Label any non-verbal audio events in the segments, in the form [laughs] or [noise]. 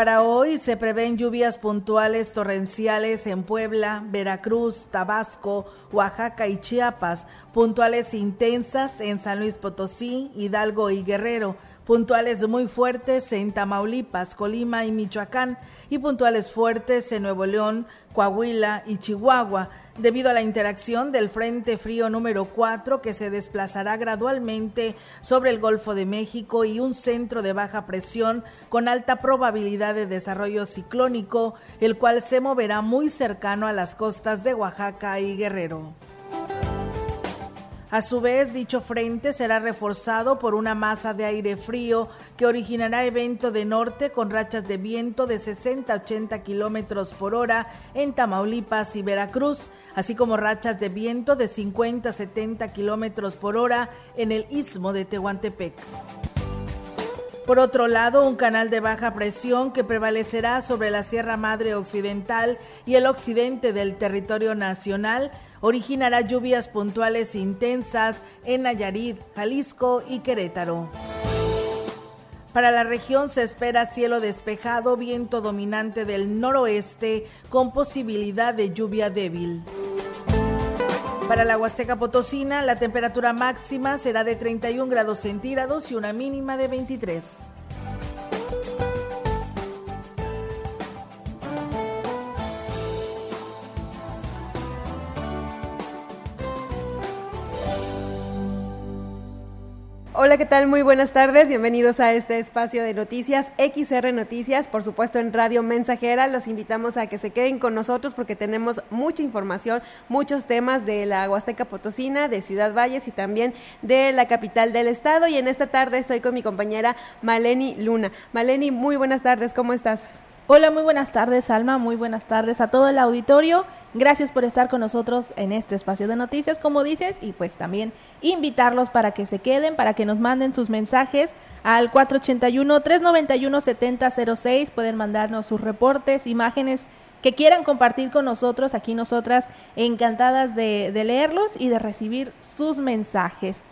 Para hoy se prevén lluvias puntuales torrenciales en Puebla, Veracruz, Tabasco, Oaxaca y Chiapas, puntuales intensas en San Luis Potosí, Hidalgo y Guerrero, puntuales muy fuertes en Tamaulipas, Colima y Michoacán y puntuales fuertes en Nuevo León, Coahuila y Chihuahua debido a la interacción del Frente Frío número 4 que se desplazará gradualmente sobre el Golfo de México y un centro de baja presión con alta probabilidad de desarrollo ciclónico, el cual se moverá muy cercano a las costas de Oaxaca y Guerrero. A su vez, dicho frente será reforzado por una masa de aire frío que originará evento de norte con rachas de viento de 60 a 80 kilómetros por hora en Tamaulipas y Veracruz, así como rachas de viento de 50 a 70 kilómetros por hora en el istmo de Tehuantepec. Por otro lado, un canal de baja presión que prevalecerá sobre la Sierra Madre Occidental y el occidente del territorio nacional originará lluvias puntuales intensas en Nayarit, Jalisco y Querétaro. Para la región se espera cielo despejado, viento dominante del noroeste con posibilidad de lluvia débil. Para la Huasteca Potosina, la temperatura máxima será de 31 grados centígrados y una mínima de 23. Hola, ¿qué tal? Muy buenas tardes. Bienvenidos a este espacio de noticias XR Noticias, por supuesto en Radio Mensajera. Los invitamos a que se queden con nosotros porque tenemos mucha información, muchos temas de la Huasteca Potosina, de Ciudad Valles y también de la capital del estado. Y en esta tarde estoy con mi compañera Maleni Luna. Maleni, muy buenas tardes, ¿cómo estás? Hola, muy buenas tardes, Alma. Muy buenas tardes a todo el auditorio. Gracias por estar con nosotros en este espacio de noticias, como dices, y pues también invitarlos para que se queden, para que nos manden sus mensajes al 481-391-7006. Pueden mandarnos sus reportes, imágenes que quieran compartir con nosotros. Aquí nosotras encantadas de, de leerlos y de recibir sus mensajes.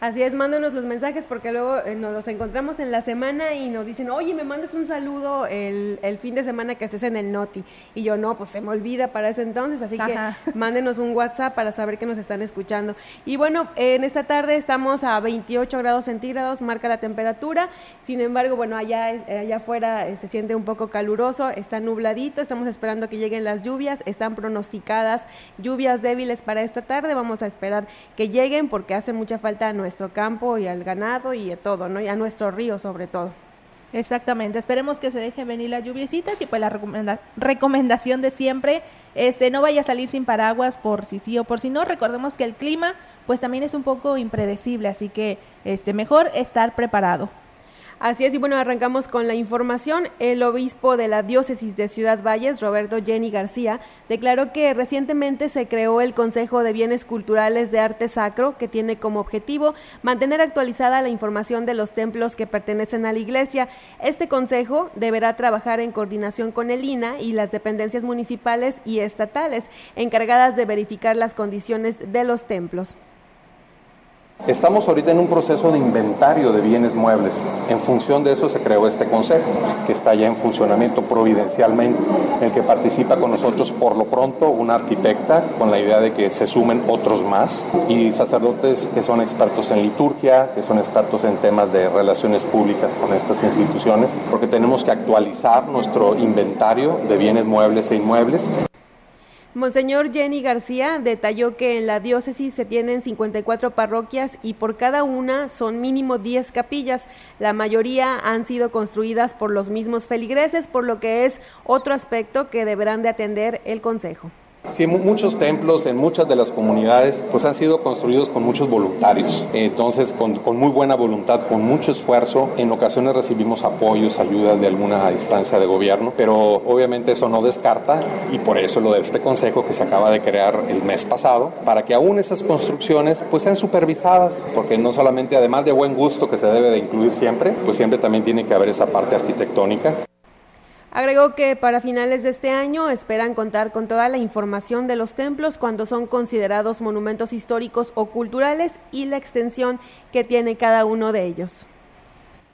Así es, mándanos los mensajes porque luego eh, nos los encontramos en la semana y nos dicen, oye, me mandas un saludo el, el, fin de semana que estés en el Noti. Y yo, no, pues se me olvida para ese entonces, así que [laughs] mándenos un WhatsApp para saber que nos están escuchando. Y bueno, en esta tarde estamos a 28 grados centígrados, marca la temperatura. Sin embargo, bueno, allá, allá afuera eh, se siente un poco caluroso, está nubladito, estamos esperando que lleguen las lluvias, están pronosticadas lluvias débiles para esta tarde, vamos a esperar que lleguen porque hace mucha falta a nuestro campo y al ganado y a todo, ¿no? Y a nuestro río sobre todo. Exactamente, esperemos que se dejen venir las lluviecitas y pues la recomendación de siempre, este, no vaya a salir sin paraguas por si sí o por si no, recordemos que el clima pues también es un poco impredecible, así que este, mejor estar preparado. Así es, y bueno, arrancamos con la información. El obispo de la diócesis de Ciudad Valles, Roberto Jenny García, declaró que recientemente se creó el Consejo de Bienes Culturales de Arte Sacro, que tiene como objetivo mantener actualizada la información de los templos que pertenecen a la iglesia. Este consejo deberá trabajar en coordinación con el INA y las dependencias municipales y estatales encargadas de verificar las condiciones de los templos. Estamos ahorita en un proceso de inventario de bienes muebles. En función de eso se creó este consejo, que está ya en funcionamiento providencialmente, en el que participa con nosotros por lo pronto una arquitecta, con la idea de que se sumen otros más, y sacerdotes que son expertos en liturgia, que son expertos en temas de relaciones públicas con estas instituciones, porque tenemos que actualizar nuestro inventario de bienes muebles e inmuebles Monseñor Jenny García detalló que en la diócesis se tienen 54 parroquias y por cada una son mínimo 10 capillas. La mayoría han sido construidas por los mismos feligreses, por lo que es otro aspecto que deberán de atender el Consejo. Sí, muchos templos en muchas de las comunidades pues han sido construidos con muchos voluntarios, entonces con, muy buena voluntad, con mucho esfuerzo. En ocasiones recibimos apoyos, ayudas de alguna instancia de gobierno, pero obviamente eso no descarta y por eso lo de este consejo que se acaba de crear el mes pasado, para que aún esas construcciones pues sean supervisadas, porque no solamente además de buen gusto que se debe de incluir siempre, pues siempre también tiene que haber esa parte arquitectónica. Agregó que para finales de este año esperan contar con toda la información de los templos cuando son considerados monumentos históricos o culturales y la extensión que tiene cada uno de ellos.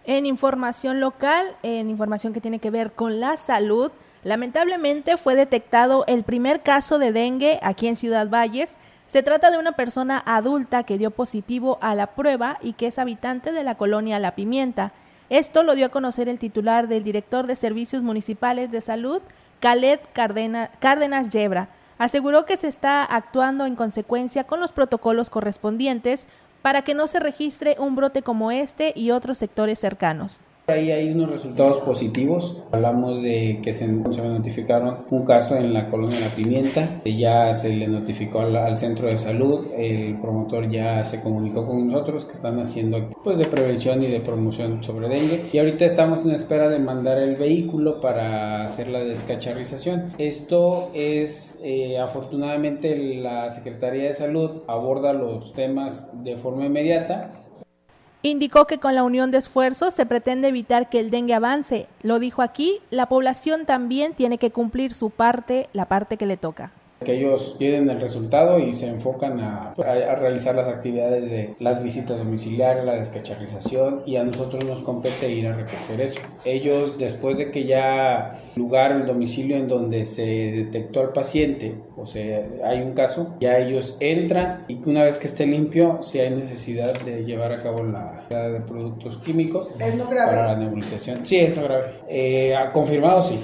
En información local, en información que tiene que ver con la salud, lamentablemente fue detectado el primer caso de dengue aquí en Ciudad Valles. Se trata de una persona adulta que dio positivo a la prueba y que es habitante de la colonia La Pimienta. Esto lo dio a conocer el titular del director de Servicios Municipales de Salud, Khaled Cárdenas Yebra. Aseguró que se está actuando en consecuencia con los protocolos correspondientes para que no se registre un brote como este y otros sectores cercanos. Ahí hay unos resultados positivos. Hablamos de que se, notificaron un caso en la colonia La Pimienta. Ya se le notificó al, centro de salud. El promotor ya se comunicó con nosotros que están haciendo pues, de prevención y de promoción sobre dengue. Y ahorita estamos en espera de mandar el vehículo para hacer la descacharrización. Esto es, eh, afortunadamente, la Secretaría de Salud aborda los temas de forma inmediata Indicó que con la unión de esfuerzos se pretende evitar que el dengue avance. Lo dijo aquí, la población también tiene que cumplir su parte, la parte que le toca que ellos tienen el resultado y se enfocan a, realizar las actividades de las visitas domiciliarias, la descacharrización y a nosotros nos compete ir a recoger eso. Ellos después de que ya lugar, el domicilio en donde se detectó al paciente, o sea, hay un caso, ya ellos entran y que una vez que esté limpio, si hay necesidad de llevar a cabo la de productos químicos para la nebulización. Sí, es no grave. Eh, confirmado, sí.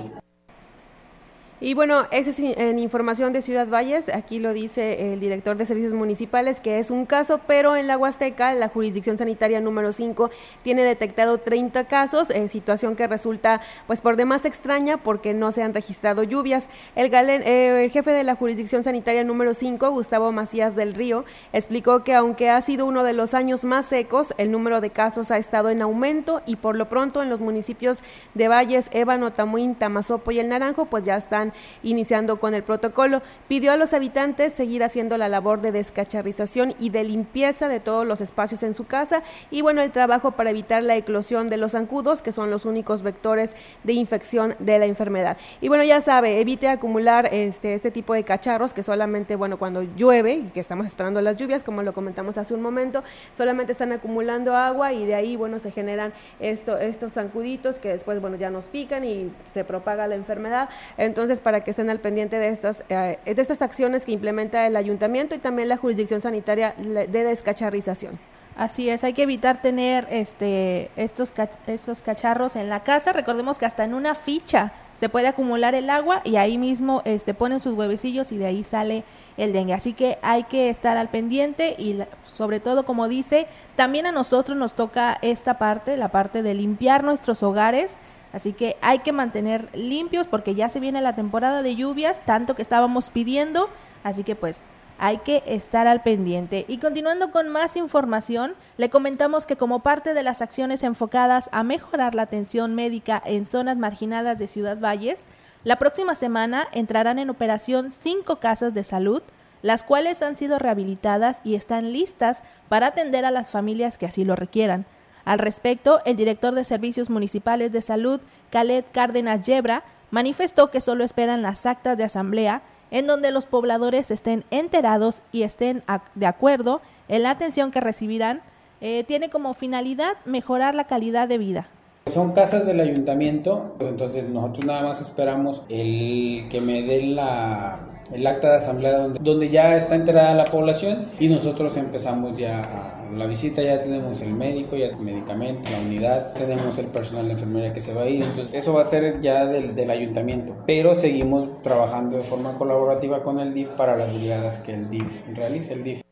Y bueno, eso es en información de Ciudad Valles, aquí lo dice el director de servicios municipales, que es un caso, pero en la Huasteca, la jurisdicción sanitaria número 5 tiene detectado 30 casos, eh, situación que resulta pues por demás extraña porque no se han registrado lluvias. El, eh, el jefe de la jurisdicción sanitaria número 5, Gustavo Macías del Río, explicó que aunque ha sido uno de los años más secos, el número de casos ha estado en aumento y por lo pronto en los municipios de Valles, Ébano, Tamuín, Tamazopo y El Naranjo, pues ya están iniciando con el protocolo. Pidió a los habitantes seguir haciendo la labor de descacharrización y de limpieza de todos los espacios en su casa y bueno, el trabajo para evitar la eclosión de los zancudos, que son los únicos vectores de infección de la enfermedad. Y bueno, ya sabe, evite acumular este, este tipo de cacharros que solamente, bueno, cuando llueve y que estamos esperando las lluvias, como lo comentamos hace un momento, solamente están acumulando agua y de ahí, bueno, se generan esto, estos zancuditos que después, bueno, ya nos pican y se propaga la enfermedad. Entonces, para que estén al pendiente de estas, eh, de estas acciones que implementa el ayuntamiento y también la jurisdicción sanitaria de descacharrización. Así es, hay que evitar tener este, estos, estos cacharros en la casa. Recordemos que hasta en una ficha se puede acumular el agua y ahí mismo este, ponen sus huevecillos y de ahí sale el dengue. Así que hay que estar al pendiente y sobre todo, como dice, también a nosotros nos toca esta parte, la parte de limpiar nuestros hogares Así que hay que mantener limpios porque ya se viene la temporada de lluvias, tanto que estábamos pidiendo. Así que pues hay que estar al pendiente. Y continuando con más información, le comentamos que como parte de las acciones enfocadas a mejorar la atención médica en zonas marginadas de Ciudad Valles, la próxima semana entrarán en operación cinco casas de salud, las cuales han sido rehabilitadas y están listas para atender a las familias que así lo requieran. Al respecto, el director de Servicios Municipales de Salud, Khaled Cárdenas Yebra, manifestó que solo esperan las actas de asamblea en donde los pobladores estén enterados y estén de acuerdo en la atención que recibirán. Eh, tiene como finalidad mejorar la calidad de vida. Son casas del ayuntamiento, entonces nosotros nada más esperamos el que me den la el acta de asamblea donde, donde ya está enterada la población y nosotros empezamos ya a la visita ya tenemos el médico, ya el medicamento, la unidad, tenemos el personal de enfermería que se va a ir, entonces eso va a ser ya del, del ayuntamiento, pero seguimos trabajando de forma colaborativa con el DIF para las brigadas que el DIF realice, el DIF.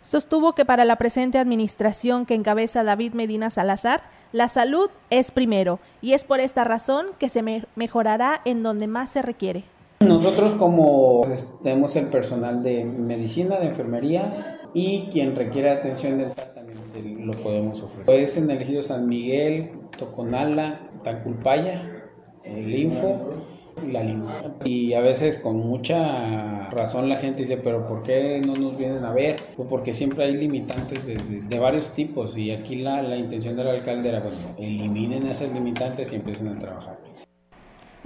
Sostuvo que para la presente administración que encabeza David Medina Salazar, la salud es primero y es por esta razón que se me mejorará en donde más se requiere. Nosotros como tenemos el personal de medicina, de enfermería, y quien requiere atención dental también lo podemos ofrecer. Es en el ejido San Miguel, Toconala, Taculpaya, el Info y la Lima. Y a veces con mucha razón la gente dice, pero ¿por qué no nos vienen a ver? Pues porque siempre hay limitantes de, de varios tipos y aquí la, la intención del alcalde era, bueno, eliminen esas limitantes y empiecen a trabajar.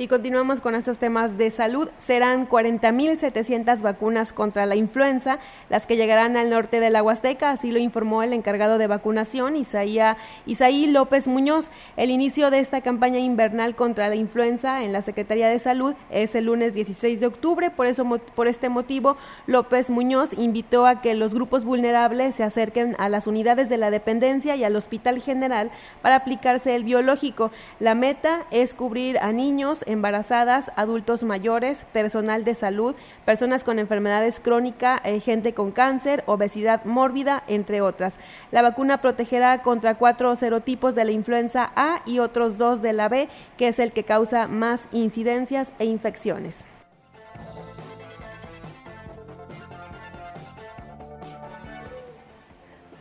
Y continuamos con estos temas de salud. Serán 40.700 vacunas contra la influenza las que llegarán al norte de la Huasteca, así lo informó el encargado de vacunación, Isaía, Isaí López Muñoz. El inicio de esta campaña invernal contra la influenza en la Secretaría de Salud es el lunes 16 de octubre. Por, eso, por este motivo, López Muñoz invitó a que los grupos vulnerables se acerquen a las unidades de la dependencia y al Hospital General para aplicarse el biológico. La meta es cubrir a niños, embarazadas, adultos mayores, personal de salud, personas con enfermedades crónicas, eh, gente con cáncer, obesidad mórbida, entre otras. La vacuna protegerá contra cuatro serotipos de la influenza A y otros dos de la B, que es el que causa más incidencias e infecciones.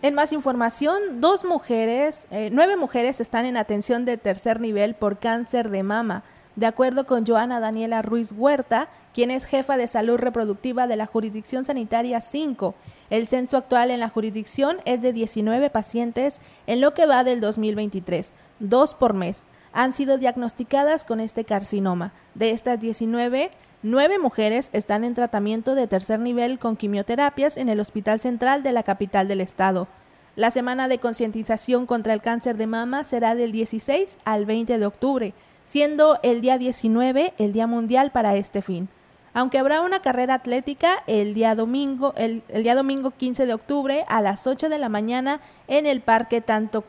En más información, dos mujeres, eh, nueve mujeres están en atención de tercer nivel por cáncer de mama. De acuerdo con Joana Daniela Ruiz Huerta, quien es jefa de salud reproductiva de la jurisdicción sanitaria 5, el censo actual en la jurisdicción es de 19 pacientes en lo que va del 2023, dos por mes. Han sido diagnosticadas con este carcinoma. De estas 19, nueve mujeres están en tratamiento de tercer nivel con quimioterapias en el Hospital Central de la capital del estado. La semana de concientización contra el cáncer de mama será del 16 al 20 de octubre siendo el día 19 el Día Mundial para este fin. Aunque habrá una carrera atlética el día domingo, el, día domingo 15 de octubre a las 8 de la mañana en el Parque Tanto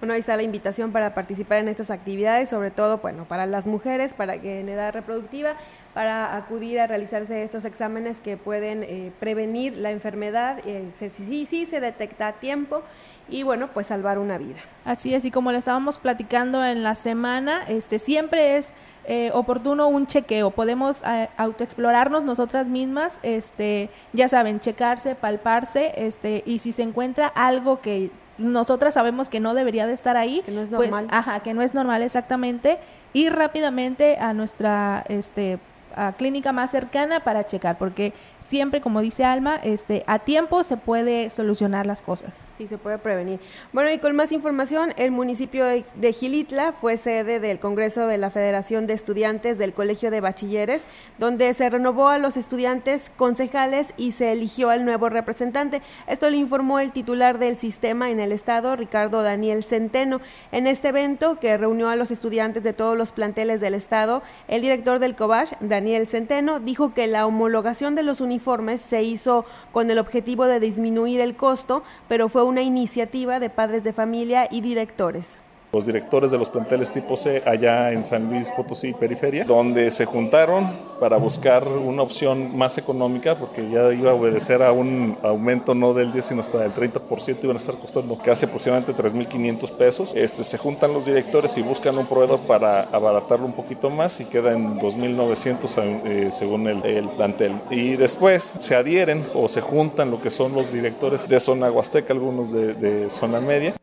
Bueno, ahí está la invitación para participar en estas actividades, sobre todo, bueno, para las mujeres, para en edad reproductiva, para acudir a realizarse estos exámenes que pueden eh, prevenir la enfermedad, eh, si se detecta a tiempo y bueno, pues salvar una vida. Así es, y como lo estábamos platicando en la semana, este siempre es eh, oportuno un chequeo. Podemos eh, autoexplorarnos nosotras mismas, este, ya saben, checarse, palparse, este, y si se encuentra algo que nosotras sabemos que no debería de estar ahí, que no es pues, normal. ajá, que no es normal exactamente, ir rápidamente a nuestra este a clínica más cercana para checar, porque siempre, como dice Alma, este, a tiempo se puede solucionar las cosas. Sí, se puede prevenir. Bueno, y con más información, el municipio de Gilitla fue sede del Congreso de la Federación de Estudiantes del Colegio de Bachilleres, donde se renovó a los estudiantes concejales y se eligió al nuevo representante. Esto lo informó el titular del sistema en el estado, Ricardo Daniel Centeno. En este evento, que reunió a los estudiantes de todos los planteles del estado, el director del COBACH, Daniel Daniel Centeno, dijo que la homologación de los uniformes se hizo con el objetivo de disminuir el costo, pero fue una iniciativa de padres de familia y directores los directores de los planteles tipo C allá en San Luis Potosí Periferia, donde se juntaron para buscar una opción más económica, porque ya iba a obedecer a un aumento no del 10, sino hasta del 30%, iban a estar costando casi aproximadamente 3.500 pesos. Este, se juntan los directores y buscan un proveedor para abaratarlo un poquito más y queda en 2.900 eh, según el, el, plantel. Y después se adhieren o se juntan lo que son los directores de zona huasteca, algunos de, de zona media.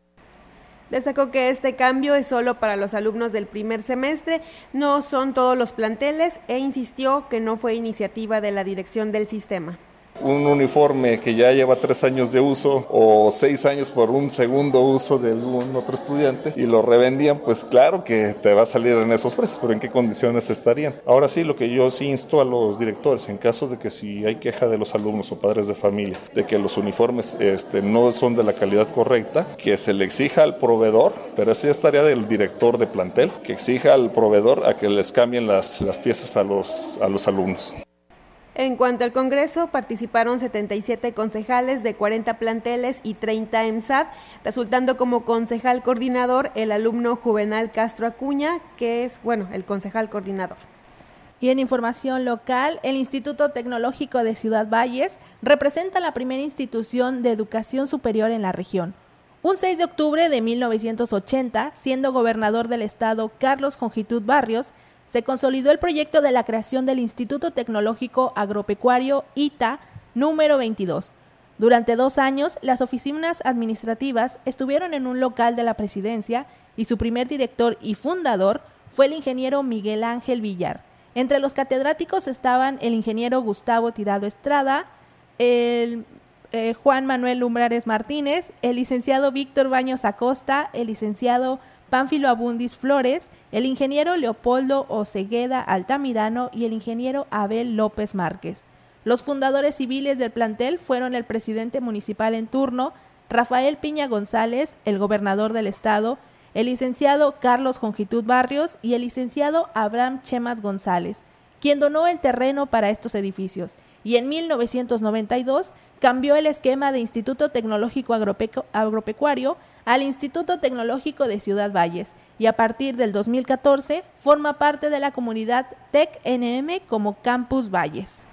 Destacó que este cambio es solo para los alumnos del primer semestre, no son todos los planteles e insistió que no fue iniciativa de la dirección del sistema un uniforme que ya lleva tres años de uso o seis años por un segundo uso de algún otro estudiante y lo revendían, pues claro que te va a salir en esos precios, pero ¿en qué condiciones estarían? Ahora sí, lo que yo sí insto a los directores, en caso de que si hay queja de los alumnos o padres de familia, de que los uniformes este, no son de la calidad correcta, que se le exija al proveedor, pero esa ya estaría del director de plantel, que exija al proveedor a que les cambien las, piezas a los alumnos. En cuanto al Congreso, participaron 77 concejales de 40 planteles y 30 EMSAD, resultando como concejal coordinador el alumno Juvenal Castro Acuña, que es, bueno, el concejal coordinador. Y en información local, el Instituto Tecnológico de Ciudad Valles representa la primera institución de educación superior en la región. Un 6 de octubre de 1980, siendo gobernador del estado Carlos Jongitud Barrios, se consolidó el proyecto de la creación del Instituto Tecnológico Agropecuario ITA número 22. Durante dos años, las oficinas administrativas estuvieron en un local de la presidencia y su primer director y fundador fue el ingeniero Miguel Ángel Villar. Entre los catedráticos estaban el ingeniero Gustavo Tirado Estrada, el eh, Juan Manuel Lumbrares Martínez, el licenciado Víctor Baños Acosta, el licenciado Pánfilo Abundis Flores, el ingeniero Leopoldo Ocegueda Altamirano y el ingeniero Abel López Márquez. Los fundadores civiles del plantel fueron el presidente municipal en turno, Rafael Piña González, el gobernador del estado, el licenciado Carlos Jongitud Barrios y el licenciado Abraham Chemas González, quien donó el terreno para estos edificios, y en 1992 cambió el esquema de Instituto Tecnológico Agropecuario al Instituto Tecnológico de Ciudad Valles y a partir del 2014 forma parte de la comunidad TEC-NM como Campus Valles.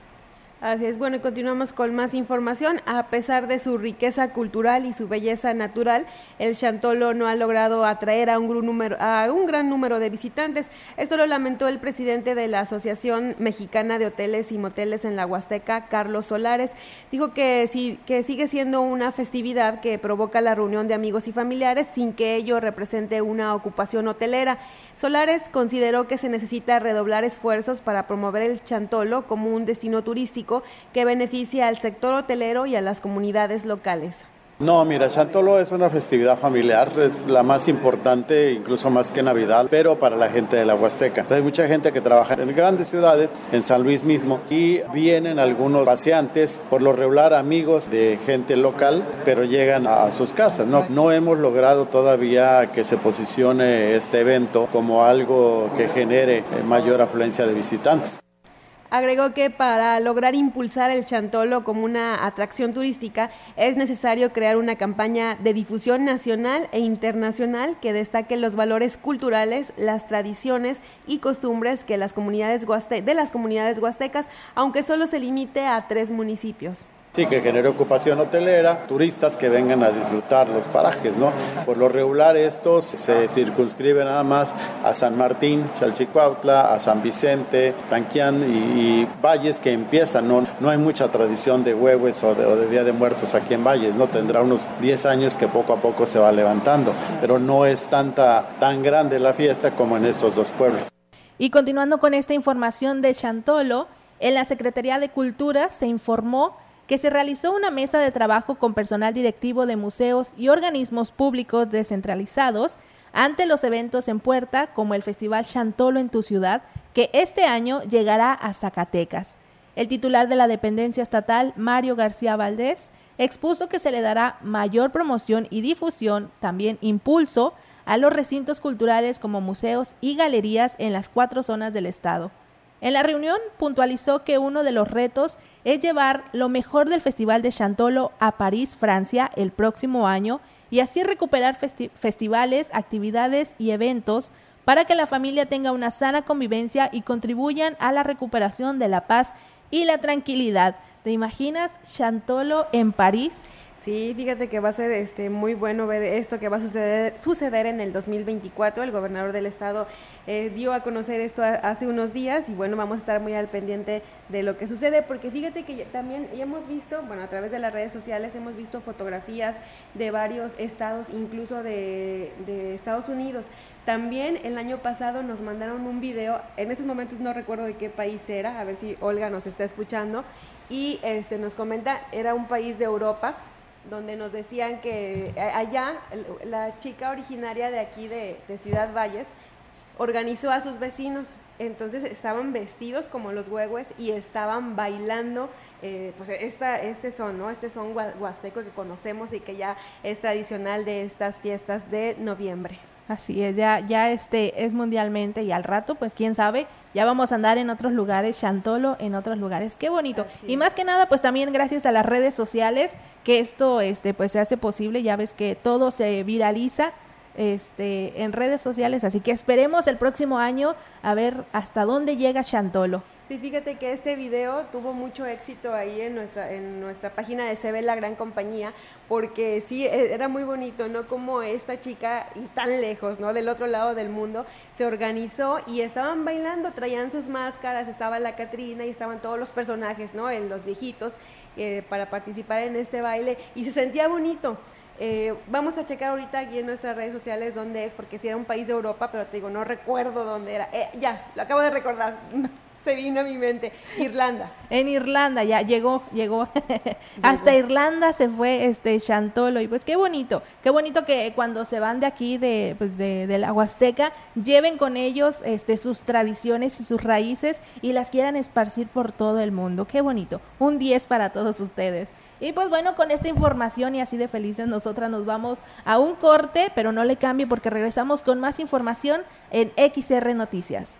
Así es, bueno, y continuamos con más información. A pesar de su riqueza cultural y su belleza natural, el Chantolo no ha logrado atraer a un, número, a un gran número de visitantes. Esto lo lamentó el presidente de la Asociación Mexicana de Hoteles y Moteles en la Huasteca, Carlos Solares. Dijo que, sí, que sigue siendo una festividad que provoca la reunión de amigos y familiares sin que ello represente una ocupación hotelera. Solares consideró que se necesita redoblar esfuerzos para promover el Chantolo como un destino turístico que beneficie al sector hotelero y a las comunidades locales. No, mira, Chantolo es una festividad familiar, es la más importante, incluso más que Navidad, pero para la gente de la Huasteca. Hay mucha gente que trabaja en grandes ciudades, en San Luis mismo, y vienen algunos paseantes, por lo regular amigos de gente local, pero llegan a sus casas. No hemos logrado todavía que se posicione este evento como algo que genere mayor afluencia de visitantes. Agregó que para lograr impulsar el Chantolo como una atracción turística es necesario crear una campaña de difusión nacional e internacional que destaque los valores culturales, las tradiciones y costumbres que las comunidades de las comunidades huastecas, aunque solo se limite a tres municipios. Sí, que genere ocupación hotelera, turistas que vengan a disfrutar los parajes, ¿no? Por lo regular estos se circunscriben nada más a San Martín, Chalchicuautla, a San Vicente, Tanquián y, Valles que empiezan, ¿no? No hay mucha tradición de huevos o de, Día de Muertos aquí en Valles, ¿no? Tendrá unos 10 años que poco a poco se va levantando, pero no es tanta, tan grande la fiesta como en estos dos pueblos. Y continuando con esta información de Chantolo, en la Secretaría de Cultura se informó que se realizó una mesa de trabajo con personal directivo de museos y organismos públicos descentralizados ante los eventos en puerta como el Festival Chantolo en tu ciudad, que este año llegará a Zacatecas. El titular de la dependencia estatal, Mario García Valdés, expuso que se le dará mayor promoción y difusión, también impulso, a los recintos culturales como museos y galerías en las cuatro zonas del estado. En la reunión puntualizó que uno de los retos es llevar lo mejor del Festival de Chantolo a París, Francia, el próximo año y así recuperar festivales, actividades y eventos para que la familia tenga una sana convivencia y contribuyan a la recuperación de la paz y la tranquilidad. ¿Te imaginas Chantolo en París? Sí, fíjate que va a ser este muy bueno ver esto que va a suceder, suceder en el 2024. El gobernador del estado eh, dio a conocer esto hace unos días y bueno, vamos a estar muy al pendiente de lo que sucede porque fíjate que también ya hemos visto, bueno, a través de las redes sociales hemos visto fotografías de varios estados, incluso de, Estados Unidos. También el año pasado nos mandaron un video, en esos momentos no recuerdo de qué país era, a ver si Olga nos está escuchando, y este, nos comenta, era un país de Europa donde nos decían que eh, allá la chica originaria de aquí de, Ciudad Valles organizó a sus vecinos, entonces estaban vestidos como los huehues y estaban bailando eh, pues esta, este son, ¿no? Este son huasteco que conocemos y que ya es tradicional de estas fiestas de noviembre. Así es, ya, ya este es mundialmente y al rato, pues quién sabe, ya vamos a andar en otros lugares, Chantolo en otros lugares, qué bonito. y más que nada, pues también gracias a las redes sociales que esto, este, pues se hace posible, ya ves que todo se viraliza, este, en redes sociales, así que esperemos el próximo año a ver hasta dónde llega Chantolo. Sí, fíjate que este video tuvo mucho éxito ahí en nuestra, en nuestra página de ve la gran compañía, porque sí, e, era muy bonito, ¿no? Como esta chica, y tan lejos, ¿no? Del otro lado del mundo, se organizó y estaban bailando, traían sus máscaras, estaba la Catrina y estaban todos los personajes, ¿no? los viejitos, eh, para participar en este baile, y se sentía bonito. Eh, vamos a checar ahorita aquí en nuestras redes sociales dónde es, porque si era un país de Europa, pero te digo, no recuerdo dónde era. Eh, ya, lo acabo de recordar. [laughs] [laughs] se vino a mi mente. Irlanda. En Irlanda, ya llegó, [laughs] llegó. Hasta Irlanda se fue este Chantolo. Y pues qué bonito, qué bonito que cuando se van de aquí, de, pues de, de, la Huasteca, lleven con ellos este, sus tradiciones y sus raíces y las quieran esparcir por todo el mundo. Qué bonito. Un 10 para todos ustedes. Y pues bueno, con esta información y así de felices, nosotras nos vamos a un corte, pero no le cambie porque regresamos con más información en XR Noticias.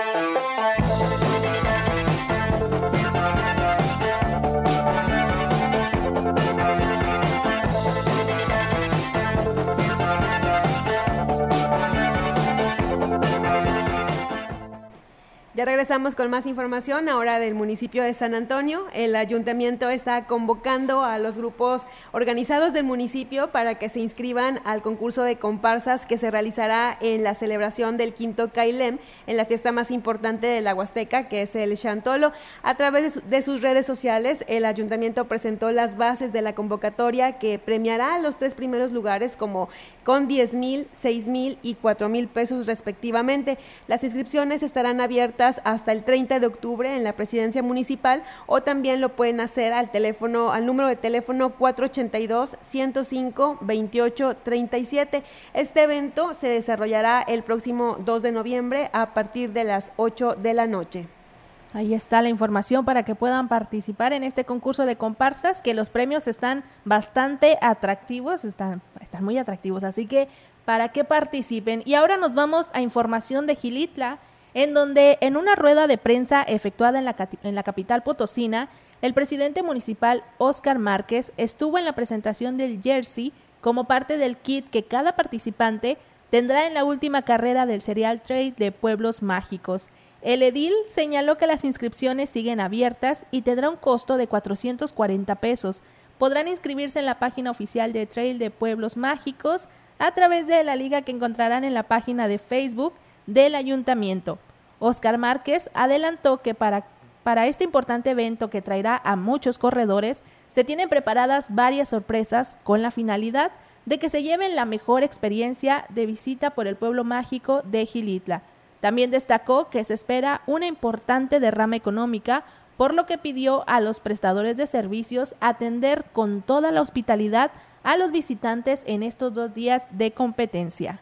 Regresamos con más información ahora del municipio de San Antonio. El ayuntamiento está convocando a los grupos organizados del municipio para que se inscriban al concurso de comparsas que se realizará en la celebración del quinto Cailem, en la fiesta más importante de la Huasteca, que es el Chantolo. A través de, sus redes sociales, el ayuntamiento presentó las bases de la convocatoria que premiará a los tres primeros lugares como con 10 mil, 6 mil y 4 mil pesos respectivamente. Las inscripciones estarán abiertas hasta el 30 de octubre en la presidencia municipal o también lo pueden hacer al teléfono, al número de teléfono 482-105-2837. Este evento se desarrollará el próximo 2 de noviembre a partir de las 8 de la noche. Ahí está la información para que puedan participar en este concurso de comparsas, que los premios están bastante atractivos, están, están muy atractivos, así que para que participen. Y ahora nos vamos a información de Gilitla, en donde en una rueda de prensa efectuada en la, en la capital potosina, el presidente municipal Oscar Márquez estuvo en la presentación del jersey como parte del kit que cada participante tendrá en la última carrera del Serial Trade de Pueblos Mágicos. El edil señaló que las inscripciones siguen abiertas y tendrá un costo de 440 pesos. Podrán inscribirse en la página oficial de Trail de Pueblos Mágicos a través de la liga que encontrarán en la página de Facebook del ayuntamiento. Oscar Márquez adelantó que para, para este importante evento que traerá a muchos corredores, se tienen preparadas varias sorpresas con la finalidad de que se lleven la mejor experiencia de visita por el pueblo mágico de Gilitla. También destacó que se espera una importante derrama económica, por lo que pidió a los prestadores de servicios atender con toda la hospitalidad a los visitantes en estos dos días de competencia.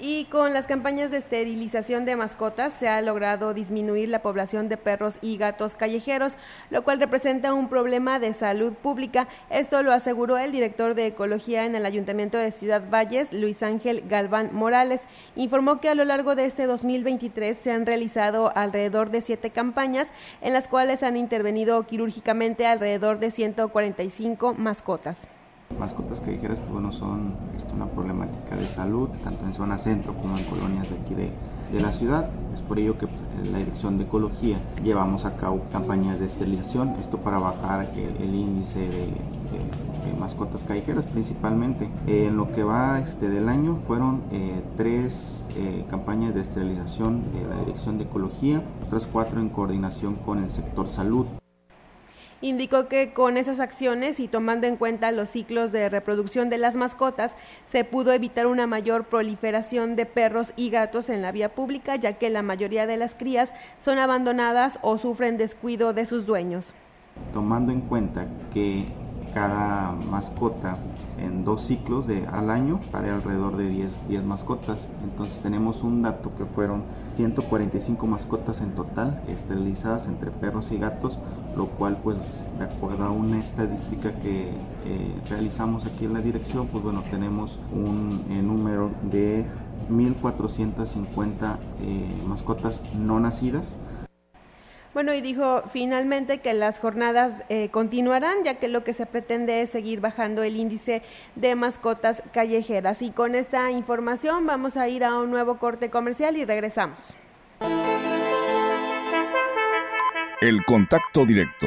Y con las campañas de esterilización de mascotas se ha logrado disminuir la población de perros y gatos callejeros, lo cual representa un problema de salud pública. Esto lo aseguró el director de Ecología en el Ayuntamiento de Ciudad Valles, Luis Ángel Galván Morales. Informó que a lo largo de este 2023 se han realizado alrededor de siete campañas en las cuales han intervenido quirúrgicamente alrededor de 145 mascotas mascotas callejeras pues bueno son este, una problemática de salud tanto en zona centro como en colonias de aquí de, de la ciudad. Es por ello que pues, la dirección de ecología llevamos a cabo campañas de esterilización esto para bajar el, índice de, mascotas callejeras principalmente. En lo que va este del año fueron eh, tres eh, campañas de esterilización de la dirección de ecología otras cuatro en coordinación con el sector salud indicó que con esas acciones y tomando en cuenta los ciclos de reproducción de las mascotas, se pudo evitar una mayor proliferación de perros y gatos en la vía pública, ya que la mayoría de las crías son abandonadas o sufren descuido de sus dueños. Tomando en cuenta que cada mascota en dos ciclos de, al año para alrededor de 10, 10 mascotas. Entonces tenemos un dato que fueron 145 mascotas en total esterilizadas entre perros y gatos, lo cual pues de acuerdo a una estadística que eh, realizamos aquí en la dirección, pues bueno, tenemos un eh, número de 1.450 eh, mascotas no nacidas bueno, y dijo finalmente que las jornadas eh, continuarán, ya que lo que se pretende es seguir bajando el índice de mascotas callejeras. Y con esta información vamos a ir a un nuevo corte comercial y regresamos. El contacto directo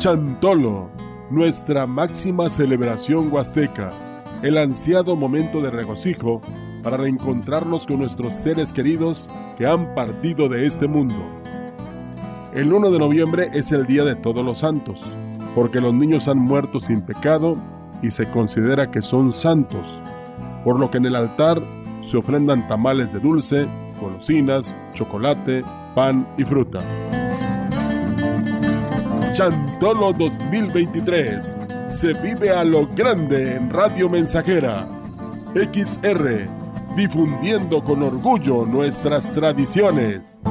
Chantolo, nuestra máxima celebración huasteca, el ansiado momento de regocijo para reencontrarnos con nuestros seres queridos que han partido de este mundo. El 1 de noviembre es el Día de Todos los Santos, porque los niños han muerto sin pecado y se considera que son santos, por lo que en el altar se ofrendan tamales de dulce, golosinas, chocolate, pan y fruta. Chantolo 2023. se vive a lo grande en Radio Mensajera. XR, difundiendo con orgullo nuestras tradiciones.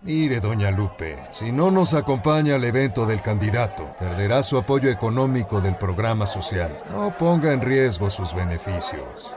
Mire, doña Lupe, si no nos acompaña al evento del candidato, perderá su apoyo económico del programa social. No ponga en riesgo sus beneficios.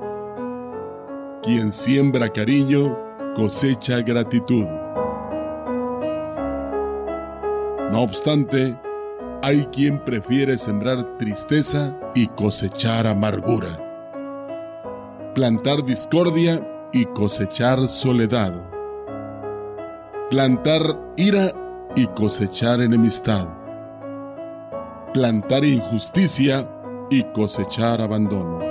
Quien siembra cariño, cosecha gratitud. No obstante, hay quien prefiere sembrar tristeza y cosechar amargura. Plantar discordia y cosechar soledad. Plantar ira y cosechar enemistad. Plantar injusticia y cosechar abandono.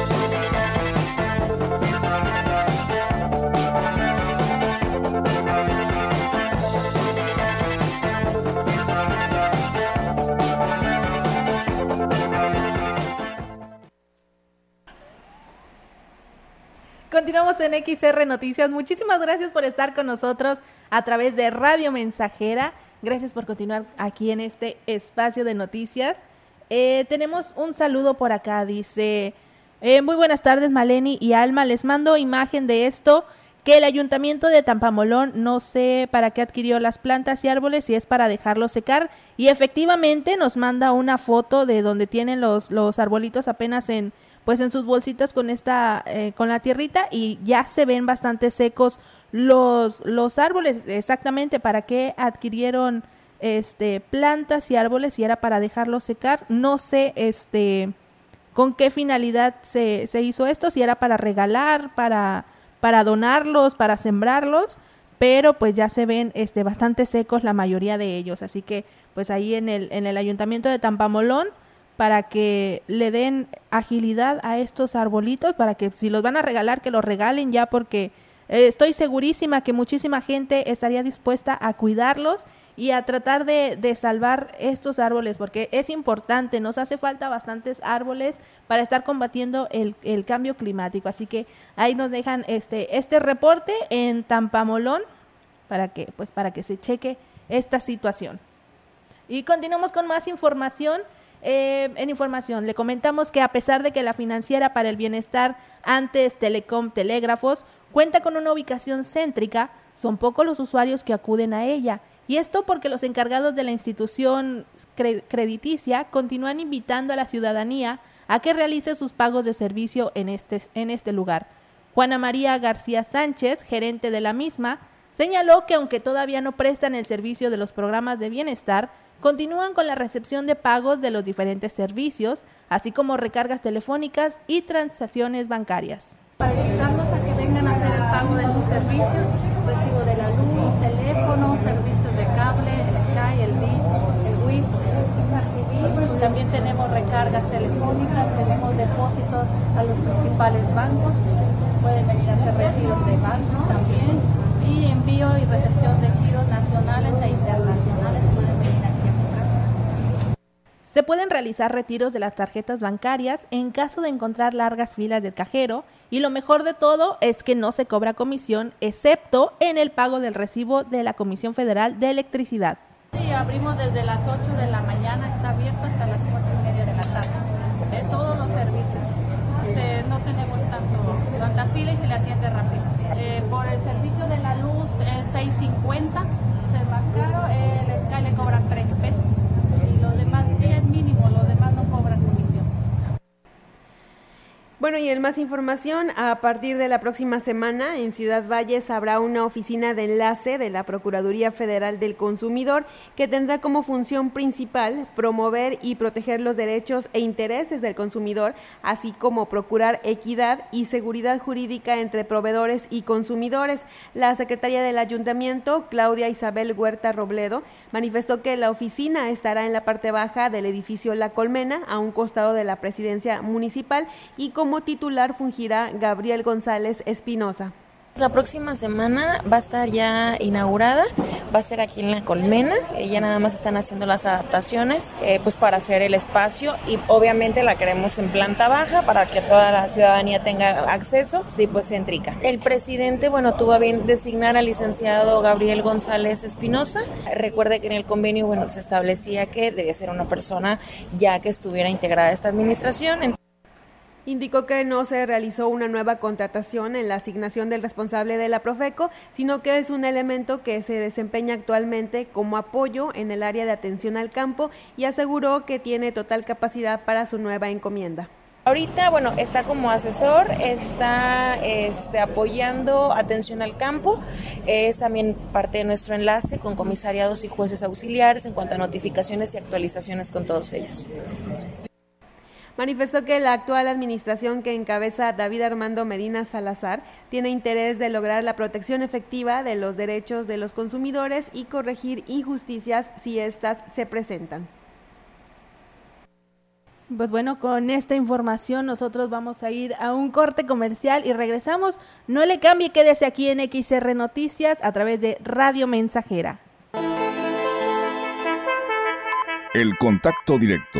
Continuamos en XR Noticias. Muchísimas gracias por estar con nosotros a través de Radio Mensajera. Gracias por continuar aquí en este espacio de noticias. Eh, tenemos un saludo por acá. Dice, eh, muy buenas tardes Maleni y Alma. Les mando imagen de esto que el ayuntamiento de Tampamolón no sé para qué adquirió las plantas y árboles, si es para dejarlos secar. Y efectivamente nos manda una foto de donde tienen los, los arbolitos apenas en pues en sus bolsitas con esta eh, con la tierrita y ya se ven bastante secos los los árboles. Exactamente para qué adquirieron este plantas y árboles y era para dejarlos secar no sé este con qué finalidad se, se hizo esto si era para regalar para para donarlos para sembrarlos pero pues ya se ven este bastante secos la mayoría de ellos. Así que pues ahí en el en el ayuntamiento de Tampamolón para que le den agilidad a estos arbolitos, para que si los van a regalar, que los regalen ya, porque eh, estoy segurísima que muchísima gente estaría dispuesta a cuidarlos y a tratar de, de, salvar estos árboles, porque es importante, nos hace falta bastantes árboles para estar combatiendo el, el cambio climático. Así que ahí nos dejan este, este reporte en Tampamolón para que, pues, para que se cheque esta situación. Y continuamos con más información. Eh, en información, le comentamos que a pesar de que la financiera para el bienestar antes Telecom Telégrafos cuenta con una ubicación céntrica, son pocos los usuarios que acuden a ella. Y esto porque los encargados de la institución crediticia continúan invitando a la ciudadanía a que realice sus pagos de servicio en este, en este lugar. Juana María García Sánchez, gerente de la misma, señaló que aunque todavía no prestan el servicio de los programas de bienestar, continúan con la recepción de pagos de los diferentes servicios, así como recargas telefónicas y transacciones bancarias. Para invitarlos a que vengan a hacer el pago de sus servicios, recibo de la luz, teléfono, servicios de cable, el Sky, el Dish, el También tenemos recargas telefónicas, tenemos depósitos a los principales bancos, pueden venir a hacer retiros de bancos también y envío y recepción de giros nacionales e internacionales pueden venir aquí a Se pueden realizar retiros de las tarjetas bancarias en caso de encontrar largas filas del cajero y lo mejor de todo es que no se cobra comisión excepto en el pago del recibo de la Comisión Federal de Electricidad. Sí, abrimos desde las 8 de la mañana, está abierto hasta las 4 y media de la tarde. En todos los servicios. Este, no tenemos tanto, tanta fila y se le atiende rápido. Eh, por el servicio de la luz es 6.50, es más caro. El Sky le cobran 3 pesos. Y lo demás sí es mínimo, lo demás no cobran comisión. Bueno, y en más información, a partir de la próxima semana en Ciudad Valles habrá una oficina de enlace de la Procuraduría Federal del Consumidor que tendrá como función principal promover y proteger los derechos e intereses del consumidor, así como procurar equidad y seguridad jurídica entre proveedores y consumidores. La secretaria del Ayuntamiento, Claudia Isabel Huerta Robledo, manifestó que la oficina estará en la parte baja del edificio La Colmena, a un costado de la presidencia municipal, y como titular fungirá Gabriel González Espinosa. La próxima semana va a estar ya inaugurada, va a ser aquí en La Colmena, ya nada más están haciendo las adaptaciones eh, pues para hacer el espacio y obviamente la queremos en planta baja para que toda la ciudadanía tenga acceso, sí pues céntrica. El presidente, bueno, tuvo a bien designar al licenciado Gabriel González Espinosa, recuerde que en el convenio, bueno, se establecía que debía ser una persona ya que estuviera integrada esta administración. Indicó que no se realizó una nueva contratación en la asignación del responsable de la Profeco, sino que es un elemento que se desempeña actualmente como apoyo en el área de atención al campo y aseguró que tiene total capacidad para su nueva encomienda. Ahorita, bueno, está como asesor, está este, apoyando atención al campo, es también parte de nuestro enlace con comisariados y jueces auxiliares en cuanto a notificaciones y actualizaciones con todos ellos. Manifestó que la actual administración que encabeza David Armando Medina Salazar tiene interés de lograr la protección efectiva de los derechos de los consumidores y corregir injusticias si éstas se presentan. Pues bueno, con esta información nosotros vamos a ir a un corte comercial y regresamos. No le cambie, quédese aquí en XR Noticias a través de Radio Mensajera. El contacto directo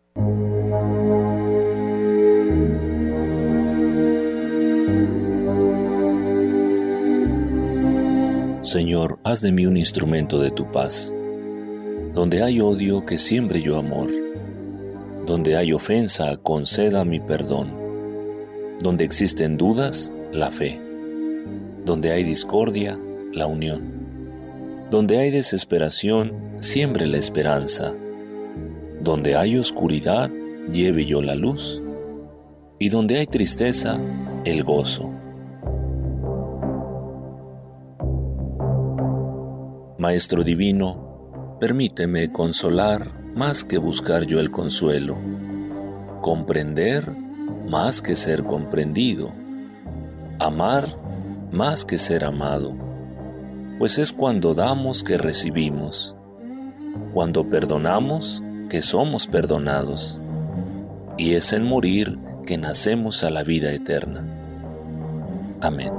Señor, haz de mí un instrumento de tu paz. Donde hay odio, que siembre yo amor. Donde hay ofensa, conceda mi perdón. Donde existen dudas, la fe. Donde hay discordia, la unión. Donde hay desesperación, siembre la esperanza. Donde hay oscuridad, lleve yo la luz. Y donde hay tristeza, el gozo. Maestro Divino, permíteme consolar más que buscar yo el consuelo, comprender más que ser comprendido, amar más que ser amado, pues es cuando damos que recibimos, cuando perdonamos que somos perdonados, y es en morir que nacemos a la vida eterna. Amén.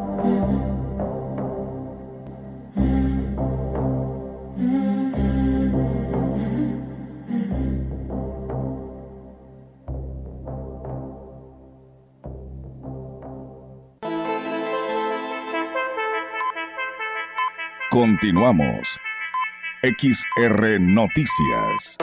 Continuamos. XR Noticias.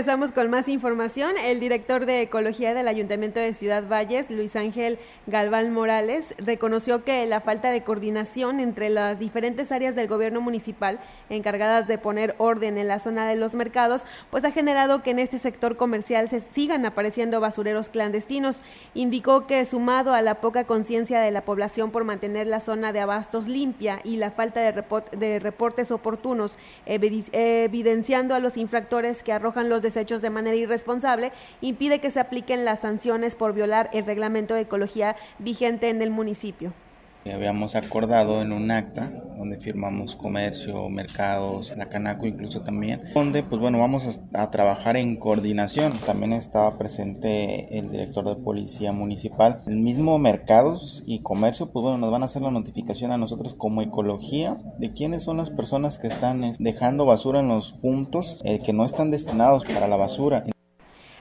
Regresamos con más información. El director de Ecología del Ayuntamiento de Ciudad Valles, Luis Ángel Galván Morales, reconoció que la falta de coordinación entre las diferentes áreas del gobierno municipal encargadas de poner orden en la zona de los mercados, pues ha generado que en este sector comercial se sigan apareciendo basureros clandestinos. Indicó que sumado a la poca conciencia de la población por mantener la zona de abastos limpia y la falta de, de reportes oportunos, evidenciando a los infractores que arrojan los desechos de manera irresponsable, impide que se apliquen las sanciones por violar el reglamento de ecología vigente en el municipio. Habíamos acordado en un acta donde firmamos comercio, mercados, la Canaco incluso también, donde pues bueno, vamos a, trabajar en coordinación. También estaba presente el director de policía municipal. El mismo mercados y comercio pues bueno, nos van a hacer la notificación a nosotros como ecología de quiénes son las personas que están dejando basura en los puntos eh, que no están destinados para la basura.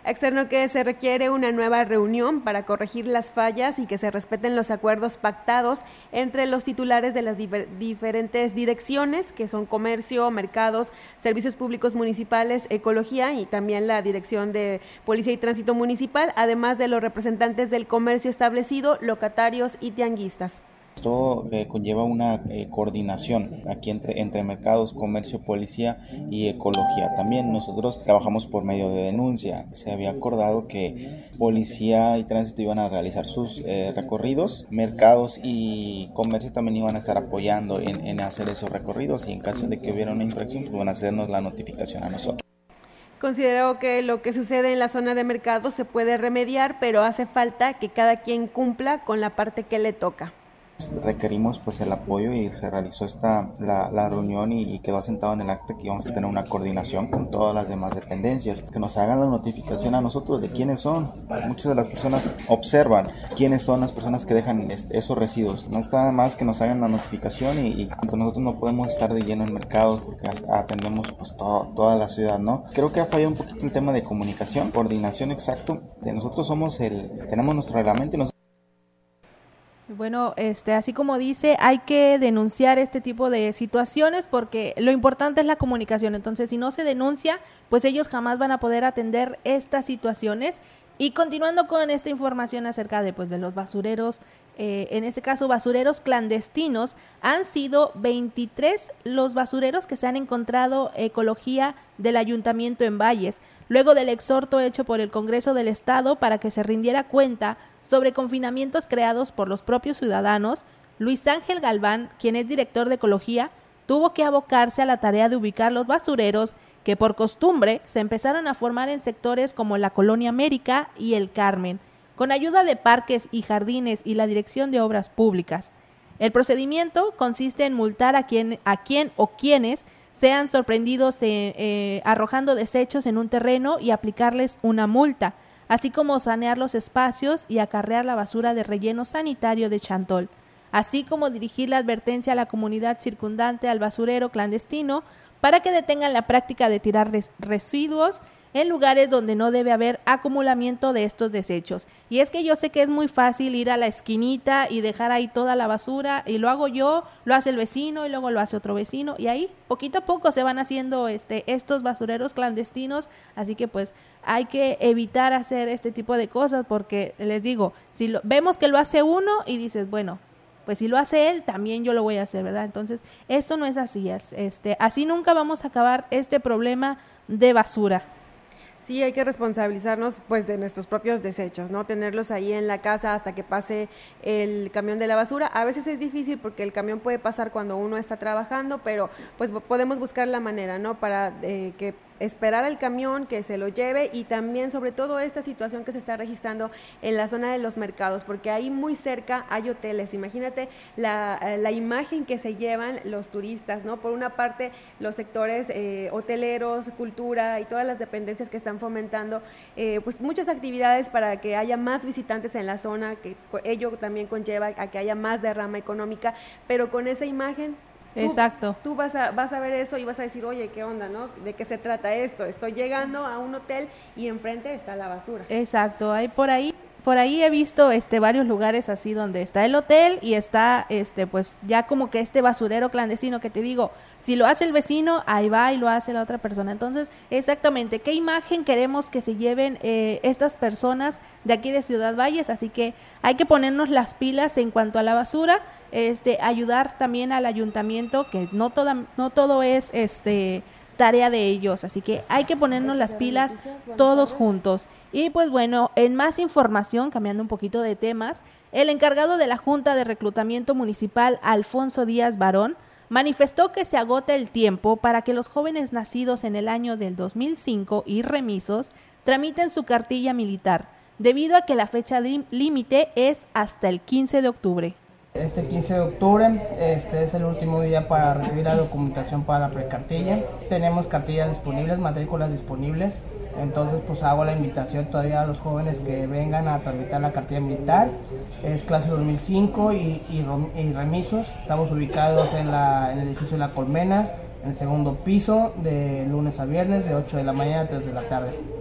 Externo que se requiere una nueva reunión para corregir las fallas y que se respeten los acuerdos pactados entre los titulares de las diferentes direcciones, que son comercio, mercados, servicios públicos municipales, ecología y también la dirección de policía y tránsito municipal, además de los representantes del comercio establecido, locatarios y tianguistas. Esto eh, conlleva una eh, coordinación aquí entre, entre mercados, comercio, policía y ecología. También nosotros trabajamos por medio de denuncia. Se había acordado que policía y tránsito iban a realizar sus eh, recorridos, mercados y comercio también iban a estar apoyando en, en hacer esos recorridos y en caso de que hubiera una infracción, pues van a hacernos la notificación a nosotros. Considero que lo que sucede en la zona de mercado se puede remediar, pero hace falta que cada quien cumpla con la parte que le toca requerimos pues el apoyo y se realizó esta la, reunión y, quedó asentado en el acta que íbamos a tener una coordinación con todas las demás dependencias que nos hagan la notificación a nosotros de quiénes son. Muchas de las personas observan quiénes son las personas que dejan esos residuos. No está más que nos hagan la notificación y, y nosotros no podemos estar de lleno en mercados porque atendemos pues todo, toda la ciudad no creo que ha fallado un poquito el tema de comunicación coordinación exacto. Nosotros somos el tenemos nuestro reglamento y nosotros bueno, este, así como dice, hay que denunciar este tipo de situaciones porque lo importante es la comunicación. Entonces, si no se denuncia, pues ellos jamás van a poder atender estas situaciones. Y continuando con esta información acerca de, pues, de los basureros, eh, en este caso basureros clandestinos, han sido 23 los basureros que se han encontrado ecología del ayuntamiento en Valles, luego del exhorto hecho por el Congreso del Estado para que se rindiera cuenta sobre confinamientos creados por los propios ciudadanos, Luis Ángel Galván, quien es director de ecología, tuvo que abocarse a la tarea de ubicar los basureros que por costumbre se empezaron a formar en sectores como la Colonia América y el Carmen, con ayuda de parques y jardines y la Dirección de Obras Públicas. El procedimiento consiste en multar a quien, a quien o quienes sean sorprendidos eh, eh, arrojando desechos en un terreno y aplicarles una multa así como sanear los espacios y acarrear la basura de relleno sanitario de Chantol, así como dirigir la advertencia a la comunidad circundante al basurero clandestino para que detengan la práctica de tirar residuos en lugares donde no debe haber acumulamiento de estos desechos. Y es que yo sé que es muy fácil ir a la esquinita y dejar ahí toda la basura y lo hago yo, lo hace el vecino y luego lo hace otro vecino y ahí poquito a poco se van haciendo este estos basureros clandestinos, así que pues hay que evitar hacer este tipo de cosas porque les digo, si lo, vemos que lo hace uno y dices, bueno, pues si lo hace él, también yo lo voy a hacer, ¿verdad? Entonces, esto no es así, este, así nunca vamos a acabar este problema de basura. Sí, hay que responsabilizarnos pues de nuestros propios desechos, ¿no? Tenerlos ahí en la casa hasta que pase el camión de la basura. A veces es difícil porque el camión puede pasar cuando uno está trabajando, pero pues podemos buscar la manera, ¿no? Para eh, que esperar al camión que se lo lleve y también sobre todo esta situación que se está registrando en la zona de los mercados, porque ahí muy cerca hay hoteles. Imagínate la, eh, la imagen que se llevan los turistas, ¿no? Por una parte, los sectores eh, hoteleros, cultura y todas las dependencias que están fomentando, eh, pues muchas actividades para que haya más visitantes en la zona, que ello también conlleva a que haya más derrama económica, pero con esa imagen Exacto. Tú vas a, vas a ver eso y vas a decir, oye, ¿qué onda, no? ¿De qué se trata esto? Estoy llegando a un hotel y enfrente está la basura. Exacto, hay por ahí por ahí he visto este varios lugares así donde está el hotel y está este pues ya como que este basurero clandestino que te digo, si lo hace el vecino, ahí va y lo hace la otra persona. Entonces, exactamente, ¿qué imagen queremos que se lleven eh, estas personas de aquí de Ciudad Valles? Así que hay que ponernos las pilas en cuanto a la basura, este ayudar también al ayuntamiento que no toda no todo es este tarea de ellos, así que hay que ponernos las pilas todos juntos. Y pues bueno, en más información, cambiando un poquito de temas, el encargado de la Junta de Reclutamiento Municipal, Alfonso Díaz Barón, manifestó que se agota el tiempo para que los jóvenes nacidos en el año del 2005 y remisos tramiten su cartilla militar, debido a que la fecha límite es hasta el 15 de octubre. Este 15 de octubre este es el último día para recibir la documentación para la precartilla. Tenemos cartillas disponibles, matrículas disponibles. Entonces pues hago la invitación todavía a los jóvenes que vengan a tramitar la cartilla militar. Es clase 2005 y, y, remisos. Estamos ubicados en, la, en el edificio de La Colmena, en el segundo piso, de lunes a viernes, de 8 de la mañana a 3 de la tarde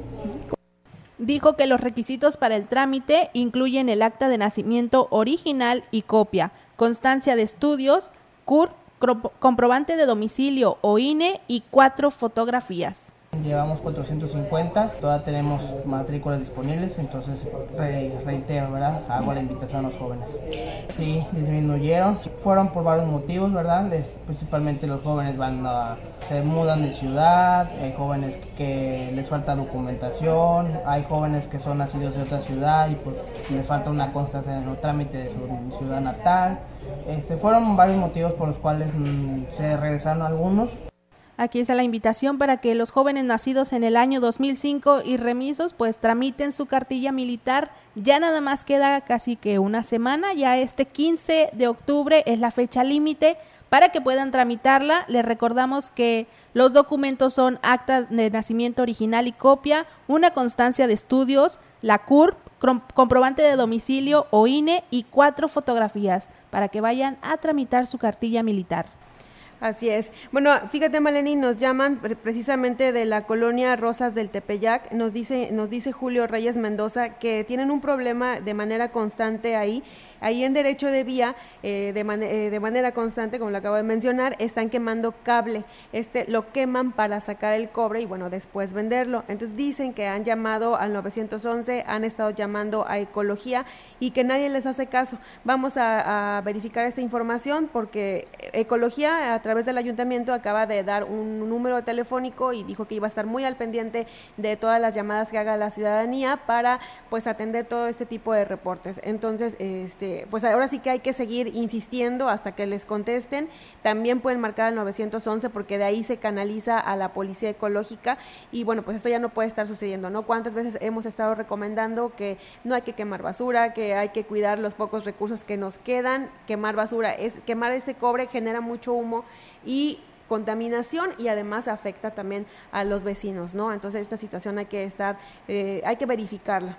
dijo que los requisitos para el trámite incluyen el acta de nacimiento original y copia, constancia de estudios, CUR, comprobante de domicilio o INE y cuatro fotografías. Llevamos 450, todavía tenemos matrículas disponibles, entonces reitero, ¿verdad? Hago la invitación a los jóvenes. Sí, disminuyeron, fueron por varios motivos, ¿verdad? principalmente los jóvenes van a, se mudan de ciudad, hay jóvenes que les falta documentación, hay jóvenes que son nacidos de otra ciudad y pues les falta una constancia en el trámite de su ciudad natal. Este, fueron varios motivos por los cuales mm, se regresaron algunos. Aquí está la invitación para que los jóvenes nacidos en el año 2005 y remisos pues tramiten su cartilla militar. Ya nada más queda casi que una semana, ya este 15 de octubre es la fecha límite para que puedan tramitarla. Les recordamos que los documentos son acta de nacimiento original y copia, una constancia de estudios, la CURP, comprobante de domicilio o INE y cuatro fotografías para que vayan a tramitar su cartilla militar. Así es. Bueno, fíjate, Maleni, nos llaman precisamente de la colonia Rosas del Tepeyac. Nos dice, nos dice Julio Reyes Mendoza que tienen un problema de manera constante ahí Ahí en derecho de vía, eh, de, eh, de, manera constante, como lo acabo de mencionar, están quemando cable. Este lo queman para sacar el cobre y bueno, después venderlo. Entonces dicen que han llamado al 911, han estado llamando a ecología y que nadie les hace caso. Vamos a, verificar esta información porque ecología a través del ayuntamiento acaba de dar un número telefónico y dijo que iba a estar muy al pendiente de todas las llamadas que haga la ciudadanía para pues atender todo este tipo de reportes. Entonces, este pues ahora sí que hay que seguir insistiendo hasta que les contesten. También pueden marcar al 911 porque de ahí se canaliza a la policía ecológica y bueno, pues esto ya no puede estar sucediendo, ¿no? ¿Cuántas veces hemos estado recomendando que no hay que quemar basura, que hay que cuidar los pocos recursos que nos quedan? Quemar basura, es quemar ese cobre genera mucho humo y contaminación y además afecta también a los vecinos, ¿no? Entonces esta situación hay que estar, eh, hay que verificarla.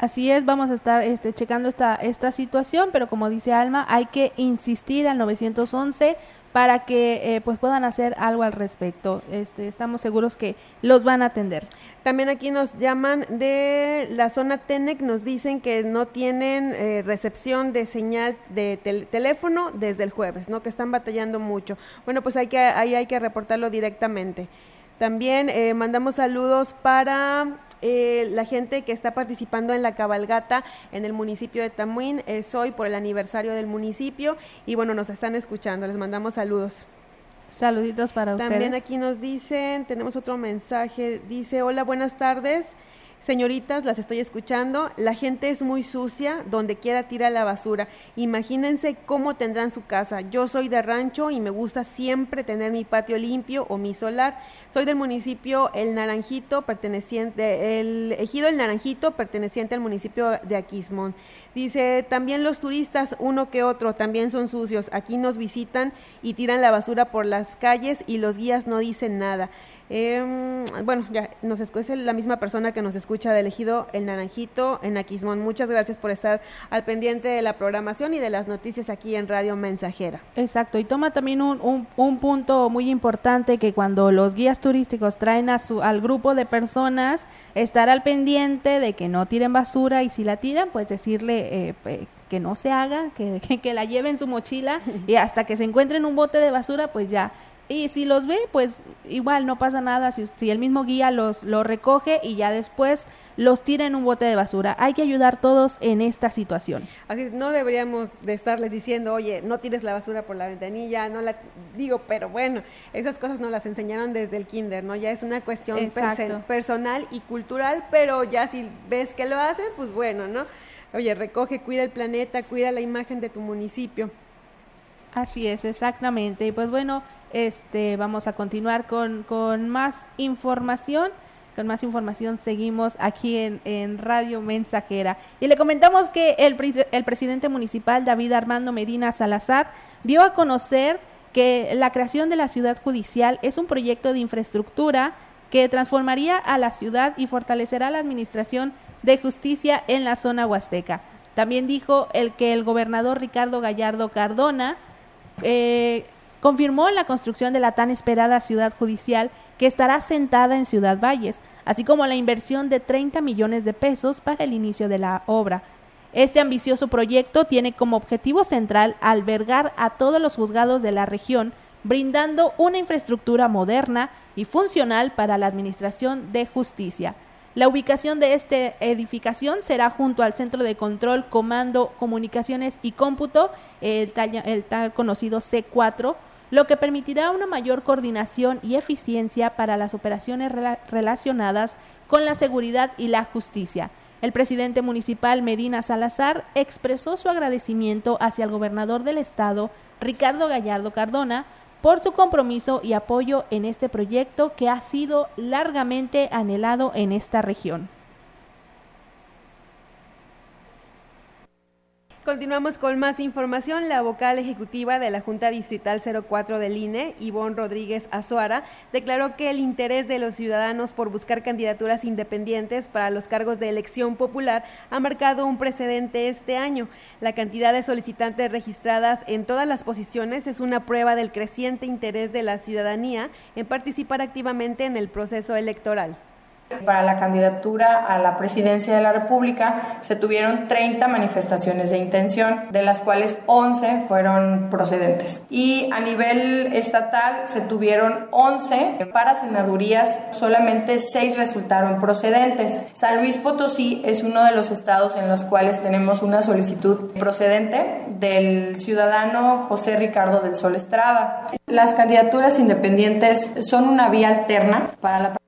Así es, vamos a estar este, checando esta, esta situación, pero como dice Alma, hay que insistir al 911 para que eh, pues puedan hacer algo al respecto. Este, estamos seguros que los van a atender. También aquí nos llaman de la zona TENEC, nos dicen que no tienen eh, recepción de señal de teléfono desde el jueves, ¿no? Que están batallando mucho. Bueno, pues hay que, ahí hay que reportarlo directamente. También eh, mandamos saludos para eh, la gente que está participando en la cabalgata en el municipio de Tamuín. Es hoy por el aniversario del municipio y bueno, nos están escuchando. Les mandamos saludos. Saluditos para ustedes. También aquí nos dicen, tenemos otro mensaje, dice, hola, buenas tardes. Señoritas, las estoy escuchando. La gente es muy sucia, donde quiera tira la basura. Imagínense cómo tendrán su casa. Yo soy de rancho y me gusta siempre tener mi patio limpio o mi solar. Soy del municipio El Naranjito, perteneciente, el ejido El Naranjito, perteneciente al municipio de Aquismón. Dice, también los turistas, uno que otro, también son sucios. Aquí nos visitan y tiran la basura por las calles y los guías no dicen nada. Eh, bueno, ya nos escucha la misma persona que nos escucha de elegido El Naranjito en Aquismón. Muchas gracias por estar al pendiente de la programación y de las noticias aquí en Radio Mensajera. Exacto, y toma también un, un, un punto muy importante que cuando los guías turísticos traen a su, al grupo de personas, estar al pendiente de que no tiren basura y si la tiran, pues decirle... Eh, que no se haga, que, que, [laughs] que, la lleve en su mochila y hasta que se encuentre en un bote de basura, pues ya y si los ve, pues igual no pasa nada si, si el mismo guía los, los recoge y ya después los tira en un bote de basura. Hay que ayudar todos en esta situación. Así no deberíamos de estarles diciendo, oye, no tires la basura por la ventanilla, no la digo, pero bueno, esas cosas nos las enseñaron desde el kinder, ¿no? Ya es una cuestión personal y cultural, pero ya si ves que lo hacen, pues bueno, ¿no? Oye, recoge, cuida el planeta, cuida la imagen de tu municipio. Así es, exactamente. Y pues bueno, este, vamos a continuar con, con más información. Con más información seguimos aquí en, en, Radio Mensajera. Y le comentamos que el, el presidente municipal David Armando Medina Salazar dio a conocer que la creación de la ciudad judicial es un proyecto de infraestructura que transformaría a la ciudad y fortalecerá la administración de justicia en la zona huasteca. También dijo el que el gobernador Ricardo Gallardo Cardona eh, confirmó la construcción de la tan esperada ciudad judicial que estará sentada en Ciudad Valles, así como la inversión de 30 millones de pesos para el inicio de la obra. Este ambicioso proyecto tiene como objetivo central albergar a todos los juzgados de la región, brindando una infraestructura moderna y funcional para la administración de justicia. La ubicación de esta edificación será junto al Centro de Control, Comando, Comunicaciones y Cómputo, el tal, conocido C4, lo que permitirá una mayor coordinación y eficiencia para las operaciones relacionadas con la seguridad y la justicia. El presidente municipal Medina Salazar expresó su agradecimiento hacia el gobernador del estado, Ricardo Gallardo Cardona, por su compromiso y apoyo en este proyecto que ha sido largamente anhelado en esta región. Continuamos con más información. La vocal ejecutiva de la Junta Distrital 04 del INE, Ivonne Rodríguez Azuara, declaró que el interés de los ciudadanos por buscar candidaturas independientes para los cargos de elección popular ha marcado un precedente este año. La cantidad de solicitantes registradas en todas las posiciones es una prueba del creciente interés de la ciudadanía en participar activamente en el proceso electoral. Para la candidatura a la presidencia de la República se tuvieron 30 manifestaciones de intención, de las cuales 11 fueron procedentes. Y a nivel estatal se tuvieron 11 para senadurías, solamente 6 resultaron procedentes. San Luis Potosí es uno de los estados en los cuales tenemos una solicitud procedente del ciudadano José Ricardo del Sol Estrada. Las candidaturas independientes son una vía alterna para la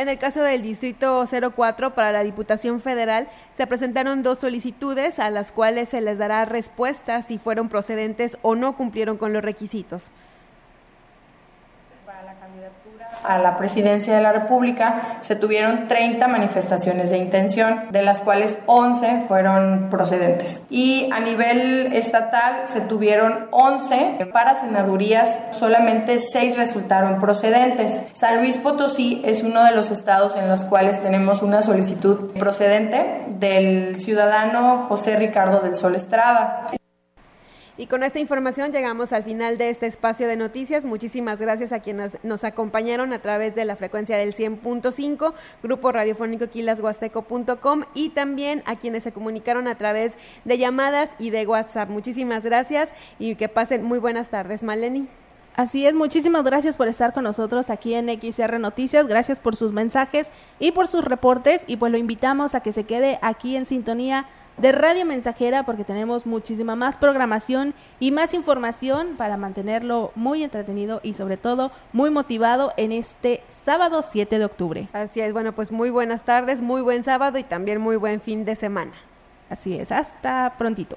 en el caso del Distrito 04 para la Diputación Federal, se presentaron dos solicitudes a las cuales se les dará respuesta si fueron procedentes o no cumplieron con los requisitos a la presidencia de la República se tuvieron 30 manifestaciones de intención, de las cuales 11 fueron procedentes. Y a nivel estatal se tuvieron 11 para senadurías, solamente 6 resultaron procedentes. San Luis Potosí es uno de los estados en los cuales tenemos una solicitud procedente del ciudadano José Ricardo del Sol Estrada. Y con esta información llegamos al final de este espacio de noticias. Muchísimas gracias a quienes nos acompañaron a través de la frecuencia del 100.5, grupo radiofónico quilashuasteco.com y también a quienes se comunicaron a través de llamadas y de WhatsApp. Muchísimas gracias y que pasen muy buenas tardes, Maleni. Así es, muchísimas gracias por estar con nosotros aquí en XR Noticias, gracias por sus mensajes y por sus reportes y pues lo invitamos a que se quede aquí en sintonía de Radio Mensajera porque tenemos muchísima más programación y más información para mantenerlo muy entretenido y sobre todo muy motivado en este sábado 7 de octubre. Así es, bueno, pues muy buenas tardes, muy buen sábado y también muy buen fin de semana. Así es, hasta prontito.